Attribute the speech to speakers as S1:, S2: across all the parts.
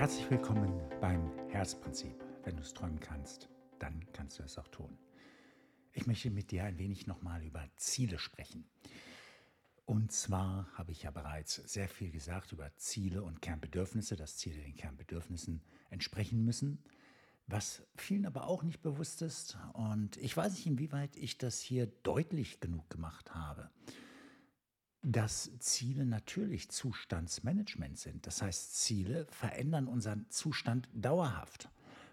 S1: Herzlich willkommen beim Herzprinzip. Wenn du es träumen kannst, dann kannst du es auch tun. Ich möchte mit dir ein wenig nochmal über Ziele sprechen. Und zwar habe ich ja bereits sehr viel gesagt über Ziele und Kernbedürfnisse, dass Ziele den Kernbedürfnissen entsprechen müssen, was vielen aber auch nicht bewusst ist. Und ich weiß nicht, inwieweit ich das hier deutlich genug gemacht habe dass Ziele natürlich Zustandsmanagement sind. Das heißt, Ziele verändern unseren Zustand dauerhaft.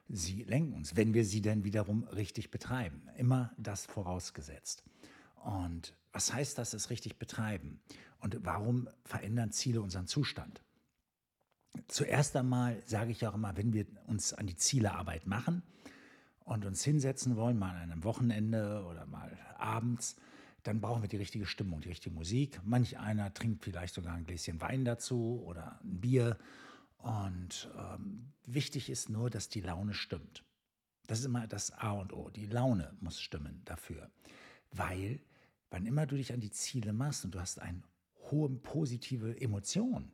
S1: Sie lenken uns, wenn wir sie denn wiederum richtig betreiben. Immer das vorausgesetzt. Und was heißt das, es richtig betreiben? Und warum verändern Ziele unseren Zustand? Zuerst einmal sage ich auch immer, wenn wir uns an die Zielearbeit machen und uns hinsetzen wollen, mal an einem Wochenende oder mal abends, dann brauchen wir die richtige Stimmung, die richtige Musik. Manch einer trinkt vielleicht sogar ein Gläschen Wein dazu oder ein Bier. Und ähm, wichtig ist nur, dass die Laune stimmt. Das ist immer das A und O. Die Laune muss stimmen dafür. Weil, wann immer du dich an die Ziele machst und du hast eine hohe positive Emotion,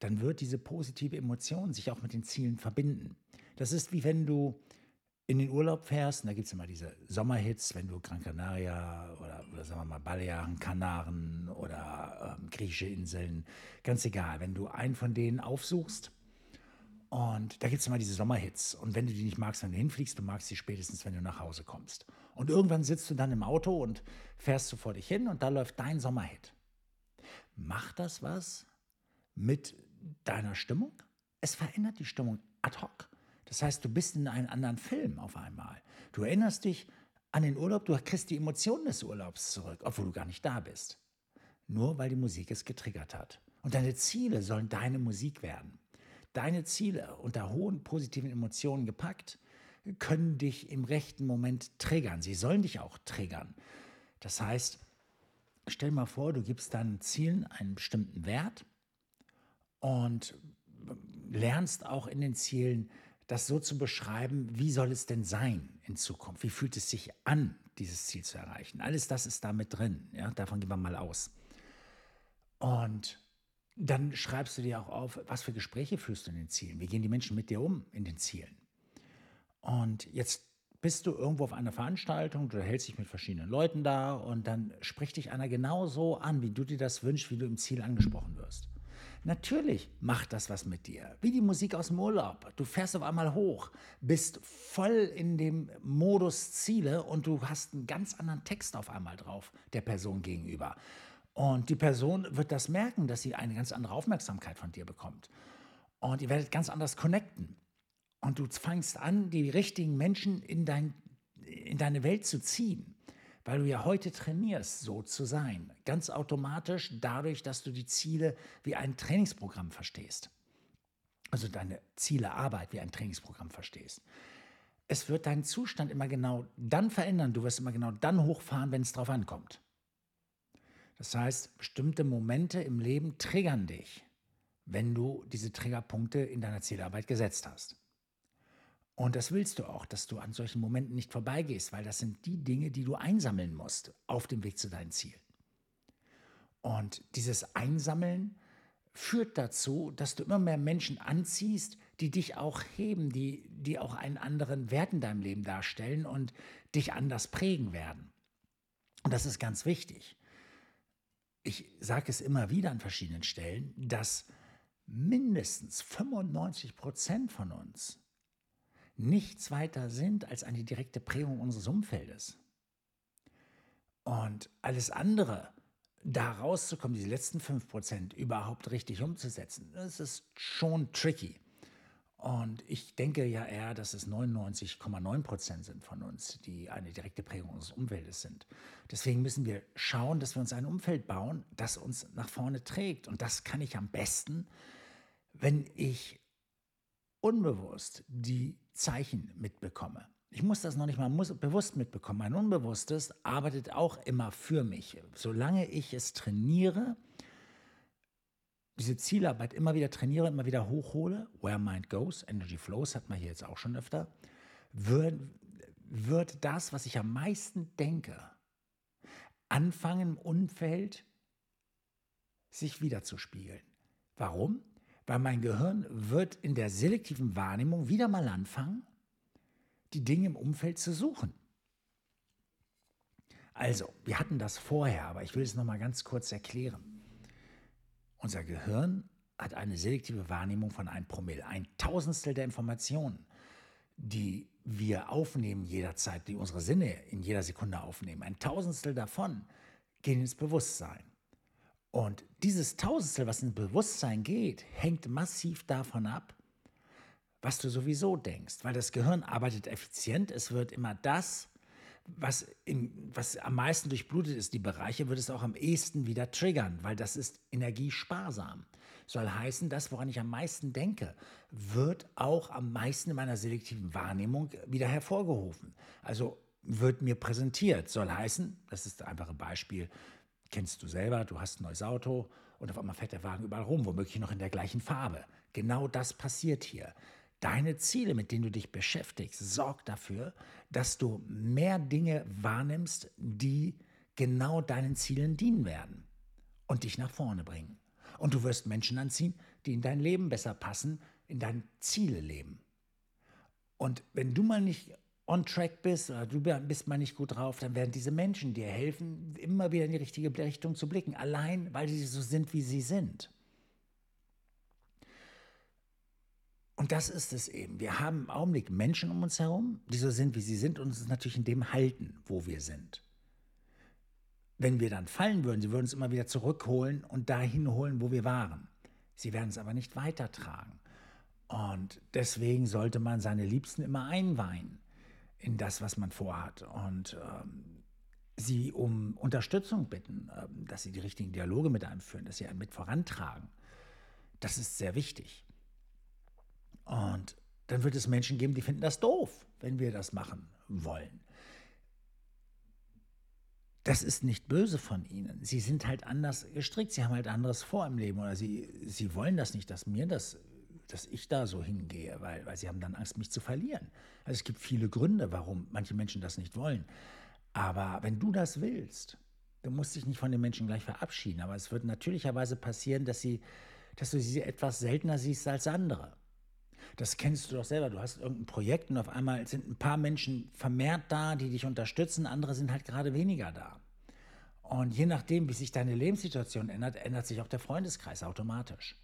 S1: dann wird diese positive Emotion sich auch mit den Zielen verbinden. Das ist wie wenn du in den Urlaub fährst, und da gibt es immer diese Sommerhits, wenn du Gran Canaria oder, oder sagen wir mal Balearen, Kanaren oder ähm, griechische Inseln, ganz egal, wenn du einen von denen aufsuchst und da gibt es immer diese Sommerhits und wenn du die nicht magst, wenn du hinfliegst, du magst sie spätestens, wenn du nach Hause kommst. Und irgendwann sitzt du dann im Auto und fährst so vor dich hin und da läuft dein Sommerhit. Macht das was mit deiner Stimmung? Es verändert die Stimmung ad hoc. Das heißt, du bist in einem anderen Film auf einmal. Du erinnerst dich an den Urlaub, du kriegst die Emotionen des Urlaubs zurück, obwohl du gar nicht da bist. Nur weil die Musik es getriggert hat. Und deine Ziele sollen deine Musik werden. Deine Ziele unter hohen positiven Emotionen gepackt, können dich im rechten Moment triggern. Sie sollen dich auch triggern. Das heißt, stell mal vor, du gibst deinen Zielen einen bestimmten Wert und lernst auch in den Zielen das so zu beschreiben, wie soll es denn sein in Zukunft? Wie fühlt es sich an, dieses Ziel zu erreichen? Alles das ist da mit drin. Ja? Davon gehen wir mal aus. Und dann schreibst du dir auch auf, was für Gespräche führst du in den Zielen? Wie gehen die Menschen mit dir um in den Zielen? Und jetzt bist du irgendwo auf einer Veranstaltung, du hältst dich mit verschiedenen Leuten da und dann spricht dich einer genau so an, wie du dir das wünschst, wie du im Ziel angesprochen wirst. Natürlich macht das was mit dir. Wie die Musik aus dem Urlaub. Du fährst auf einmal hoch, bist voll in dem Modus Ziele und du hast einen ganz anderen Text auf einmal drauf, der Person gegenüber. Und die Person wird das merken, dass sie eine ganz andere Aufmerksamkeit von dir bekommt. Und ihr werdet ganz anders connecten. Und du fängst an, die richtigen Menschen in, dein, in deine Welt zu ziehen weil du ja heute trainierst, so zu sein. Ganz automatisch dadurch, dass du die Ziele wie ein Trainingsprogramm verstehst. Also deine Ziele, Arbeit wie ein Trainingsprogramm verstehst. Es wird deinen Zustand immer genau dann verändern. Du wirst immer genau dann hochfahren, wenn es drauf ankommt. Das heißt, bestimmte Momente im Leben triggern dich, wenn du diese Triggerpunkte in deiner Zielarbeit gesetzt hast. Und das willst du auch, dass du an solchen Momenten nicht vorbeigehst, weil das sind die Dinge, die du einsammeln musst auf dem Weg zu deinen Zielen. Und dieses Einsammeln führt dazu, dass du immer mehr Menschen anziehst, die dich auch heben, die, die auch einen anderen Wert in deinem Leben darstellen und dich anders prägen werden. Und das ist ganz wichtig. Ich sage es immer wieder an verschiedenen Stellen, dass mindestens 95 Prozent von uns nichts weiter sind als eine direkte Prägung unseres Umfeldes. Und alles andere, da rauszukommen, diese letzten 5% überhaupt richtig umzusetzen, das ist schon tricky. Und ich denke ja eher, dass es 99,9% sind von uns, die eine direkte Prägung unseres Umfeldes sind. Deswegen müssen wir schauen, dass wir uns ein Umfeld bauen, das uns nach vorne trägt. Und das kann ich am besten, wenn ich unbewusst die Zeichen mitbekomme. Ich muss das noch nicht mal muss, bewusst mitbekommen. Mein Unbewusstes arbeitet auch immer für mich. Solange ich es trainiere, diese Zielarbeit immer wieder trainiere, immer wieder hochhole, where mind goes, energy flows, hat man hier jetzt auch schon öfter, wird, wird das, was ich am meisten denke, anfangen im Umfeld sich wiederzuspiegeln. Warum? Weil mein Gehirn wird in der selektiven Wahrnehmung wieder mal anfangen, die Dinge im Umfeld zu suchen. Also, wir hatten das vorher, aber ich will es noch mal ganz kurz erklären. Unser Gehirn hat eine selektive Wahrnehmung von einem Promille, ein Tausendstel der Informationen, die wir aufnehmen jederzeit, die unsere Sinne in jeder Sekunde aufnehmen. Ein Tausendstel davon gehen ins Bewusstsein. Und dieses Tausendstel, was ins Bewusstsein geht, hängt massiv davon ab, was du sowieso denkst, weil das Gehirn arbeitet effizient. Es wird immer das, was, in, was am meisten durchblutet ist, die Bereiche, wird es auch am ehesten wieder triggern, weil das ist energiesparsam. Soll heißen, das, woran ich am meisten denke, wird auch am meisten in meiner selektiven Wahrnehmung wieder hervorgerufen. Also wird mir präsentiert. Soll heißen, das ist das einfache Beispiel, kennst du selber, du hast ein neues Auto und auf einmal fährt der Wagen überall rum, womöglich noch in der gleichen Farbe. Genau das passiert hier. Deine Ziele, mit denen du dich beschäftigst, sorg dafür, dass du mehr Dinge wahrnimmst, die genau deinen Zielen dienen werden und dich nach vorne bringen. Und du wirst Menschen anziehen, die in dein Leben besser passen, in dein Ziele leben. Und wenn du mal nicht on track bist oder du bist mal nicht gut drauf, dann werden diese Menschen dir helfen, immer wieder in die richtige Richtung zu blicken, allein weil sie so sind, wie sie sind. Und das ist es eben. Wir haben im Augenblick Menschen um uns herum, die so sind, wie sie sind und uns natürlich in dem halten, wo wir sind. Wenn wir dann fallen würden, sie würden uns immer wieder zurückholen und dahin holen, wo wir waren. Sie werden es aber nicht weitertragen. Und deswegen sollte man seine Liebsten immer einweihen in das, was man vorhat und ähm, sie um Unterstützung bitten, ähm, dass sie die richtigen Dialoge mit einem führen, dass sie einen mit vorantragen. Das ist sehr wichtig. Und dann wird es Menschen geben, die finden das doof, wenn wir das machen wollen. Das ist nicht böse von ihnen. Sie sind halt anders gestrickt, sie haben halt anderes vor im Leben oder sie, sie wollen das nicht, dass mir das, dass ich da so hingehe, weil, weil sie haben dann Angst, mich zu verlieren. Also es gibt viele Gründe, warum manche Menschen das nicht wollen. Aber wenn du das willst, du musst dich nicht von den Menschen gleich verabschieden, aber es wird natürlicherweise passieren, dass, sie, dass du sie etwas seltener siehst als andere. Das kennst du doch selber. Du hast irgendein Projekt und auf einmal sind ein paar Menschen vermehrt da, die dich unterstützen, andere sind halt gerade weniger da. Und je nachdem, wie sich deine Lebenssituation ändert, ändert sich auch der Freundeskreis automatisch.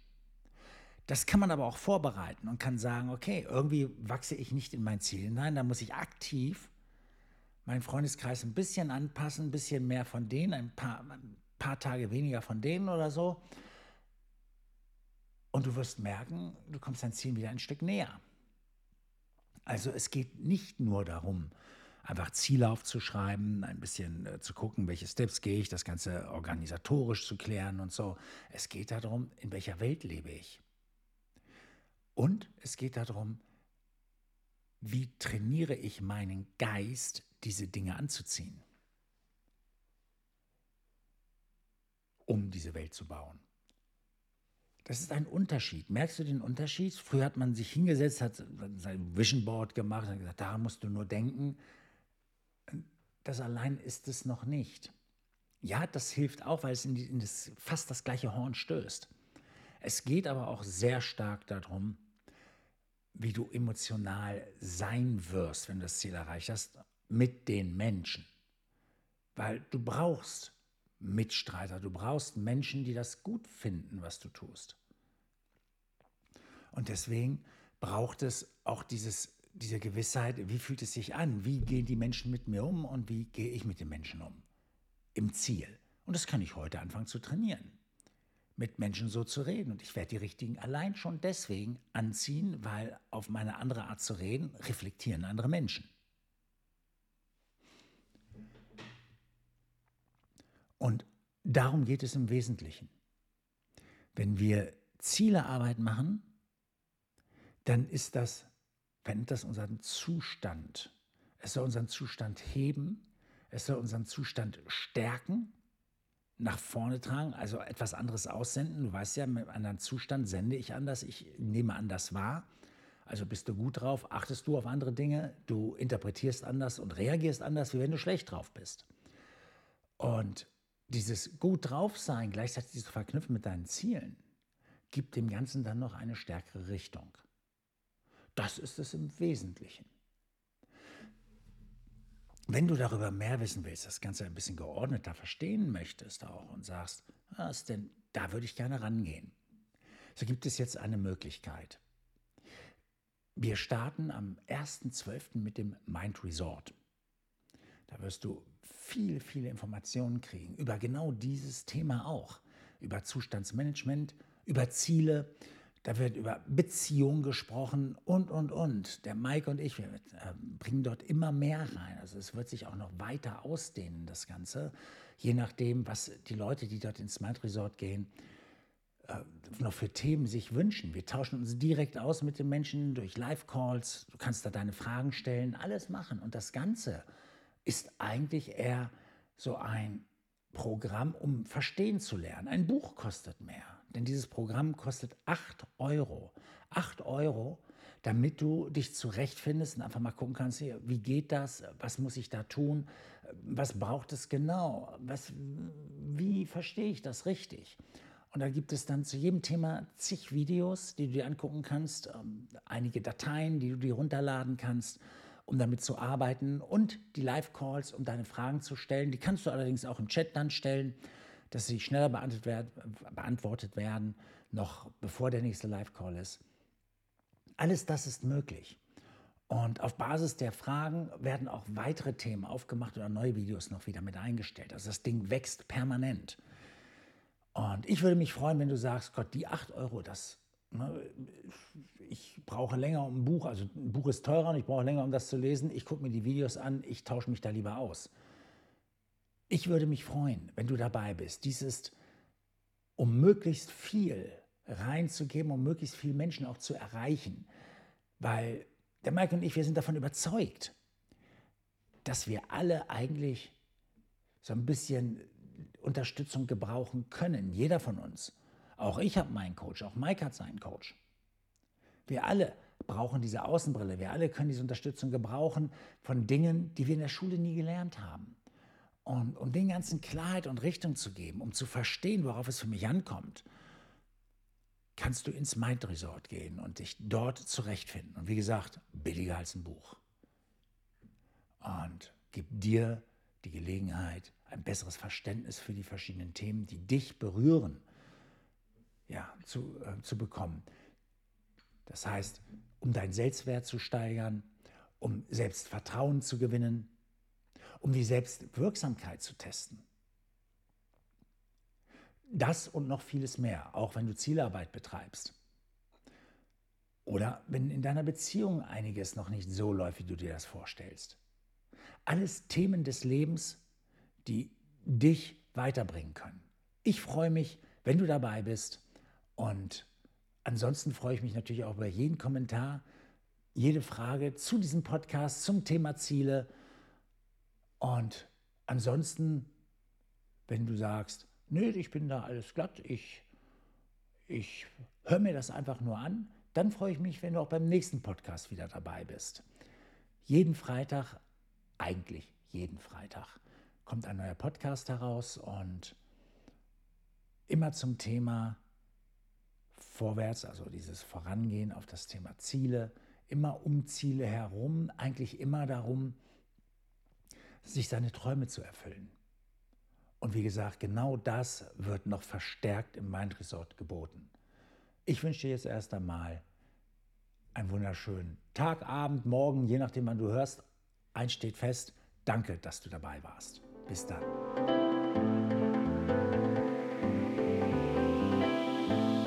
S1: Das kann man aber auch vorbereiten und kann sagen, okay, irgendwie wachse ich nicht in mein Ziel hinein, da muss ich aktiv meinen Freundeskreis ein bisschen anpassen, ein bisschen mehr von denen, ein paar, ein paar Tage weniger von denen oder so. Und du wirst merken, du kommst dein Ziel wieder ein Stück näher. Also es geht nicht nur darum, einfach Ziele aufzuschreiben, ein bisschen äh, zu gucken, welche Steps gehe ich, das Ganze organisatorisch zu klären und so. Es geht darum, in welcher Welt lebe ich. Und es geht darum, wie trainiere ich meinen Geist, diese Dinge anzuziehen, um diese Welt zu bauen. Das ist ein Unterschied. Merkst du den Unterschied? Früher hat man sich hingesetzt, hat sein Vision Board gemacht und gesagt, da musst du nur denken. Das allein ist es noch nicht. Ja, das hilft auch, weil es in, die, in das, fast das gleiche Horn stößt. Es geht aber auch sehr stark darum, wie du emotional sein wirst, wenn du das Ziel erreicht hast, mit den Menschen. Weil du brauchst Mitstreiter. Du brauchst Menschen, die das gut finden, was du tust. Und deswegen braucht es auch dieses, diese Gewissheit, wie fühlt es sich an? Wie gehen die Menschen mit mir um und wie gehe ich mit den Menschen um? Im Ziel. Und das kann ich heute anfangen zu trainieren. Mit Menschen so zu reden. Und ich werde die richtigen allein schon deswegen anziehen, weil auf meine andere Art zu reden reflektieren andere Menschen. Und darum geht es im Wesentlichen. Wenn wir Zielearbeit machen, dann ist das, verändert das unseren Zustand. Es soll unseren Zustand heben, es soll unseren Zustand stärken, nach vorne tragen, also etwas anderes aussenden. Du weißt ja, mit einem anderen Zustand sende ich anders, ich nehme anders wahr. Also bist du gut drauf, achtest du auf andere Dinge, du interpretierst anders und reagierst anders, wie wenn du schlecht drauf bist. Und dieses gut drauf sein, gleichzeitig zu verknüpfen mit deinen Zielen, gibt dem Ganzen dann noch eine stärkere Richtung. Das ist es im Wesentlichen. Wenn du darüber mehr wissen willst, das Ganze ein bisschen geordneter verstehen möchtest auch und sagst, was denn, da würde ich gerne rangehen, so gibt es jetzt eine Möglichkeit. Wir starten am 1.12. mit dem Mind Resort. Da wirst du viele, viele Informationen kriegen über genau dieses Thema auch, über Zustandsmanagement, über Ziele, da wird über Beziehungen gesprochen und, und, und. Der Mike und ich, wir äh, bringen dort immer mehr rein. Also es wird sich auch noch weiter ausdehnen, das Ganze. Je nachdem, was die Leute, die dort ins Mind Resort gehen, äh, noch für Themen sich wünschen. Wir tauschen uns direkt aus mit den Menschen durch Live-Calls. Du kannst da deine Fragen stellen, alles machen. Und das Ganze ist eigentlich eher so ein Programm, um verstehen zu lernen. Ein Buch kostet mehr, denn dieses Programm kostet 8 Euro. 8 Euro, damit du dich zurechtfindest und einfach mal gucken kannst, wie geht das, was muss ich da tun, was braucht es genau, was, wie verstehe ich das richtig. Und da gibt es dann zu jedem Thema zig Videos, die du dir angucken kannst, ähm, einige Dateien, die du dir runterladen kannst um damit zu arbeiten und die Live-Calls, um deine Fragen zu stellen. Die kannst du allerdings auch im Chat dann stellen, dass sie schneller beantwortet werden, noch bevor der nächste Live-Call ist. Alles das ist möglich. Und auf Basis der Fragen werden auch weitere Themen aufgemacht oder neue Videos noch wieder mit eingestellt. Also das Ding wächst permanent. Und ich würde mich freuen, wenn du sagst, Gott, die 8 Euro, das Ne, ich brauche länger um ein Buch, also ein Buch ist teurer und ich brauche länger, um das zu lesen. Ich gucke mir die Videos an, ich tausche mich da lieber aus. Ich würde mich freuen, wenn du dabei bist. Dies ist, um möglichst viel reinzugeben, um möglichst viele Menschen auch zu erreichen. Weil der Mike und ich, wir sind davon überzeugt, dass wir alle eigentlich so ein bisschen Unterstützung gebrauchen können, jeder von uns. Auch ich habe meinen Coach, auch Mike hat seinen Coach. Wir alle brauchen diese Außenbrille. Wir alle können diese Unterstützung gebrauchen von Dingen, die wir in der Schule nie gelernt haben. Und um den ganzen Klarheit und Richtung zu geben, um zu verstehen, worauf es für mich ankommt, kannst du ins Mind Resort gehen und dich dort zurechtfinden. Und wie gesagt, billiger als ein Buch. Und gib dir die Gelegenheit, ein besseres Verständnis für die verschiedenen Themen, die dich berühren, ja, zu, äh, zu bekommen. Das heißt, um deinen Selbstwert zu steigern, um Selbstvertrauen zu gewinnen, um die Selbstwirksamkeit zu testen. Das und noch vieles mehr, auch wenn du Zielarbeit betreibst. Oder wenn in deiner Beziehung einiges noch nicht so läuft, wie du dir das vorstellst. Alles Themen des Lebens, die dich weiterbringen können. Ich freue mich, wenn du dabei bist und ansonsten freue ich mich natürlich auch über jeden Kommentar, jede Frage zu diesem Podcast, zum Thema Ziele. Und ansonsten, wenn du sagst, nö, ich bin da alles glatt, ich, ich höre mir das einfach nur an, dann freue ich mich, wenn du auch beim nächsten Podcast wieder dabei bist. Jeden Freitag, eigentlich jeden Freitag, kommt ein neuer Podcast heraus und immer zum Thema vorwärts, also dieses Vorangehen auf das Thema Ziele, immer um Ziele herum, eigentlich immer darum, sich seine Träume zu erfüllen. Und wie gesagt, genau das wird noch verstärkt im Mind Resort geboten. Ich wünsche dir jetzt erst einmal einen wunderschönen Tag, Abend, Morgen, je nachdem, wann du hörst. Eins steht fest. Danke, dass du dabei warst. Bis dann.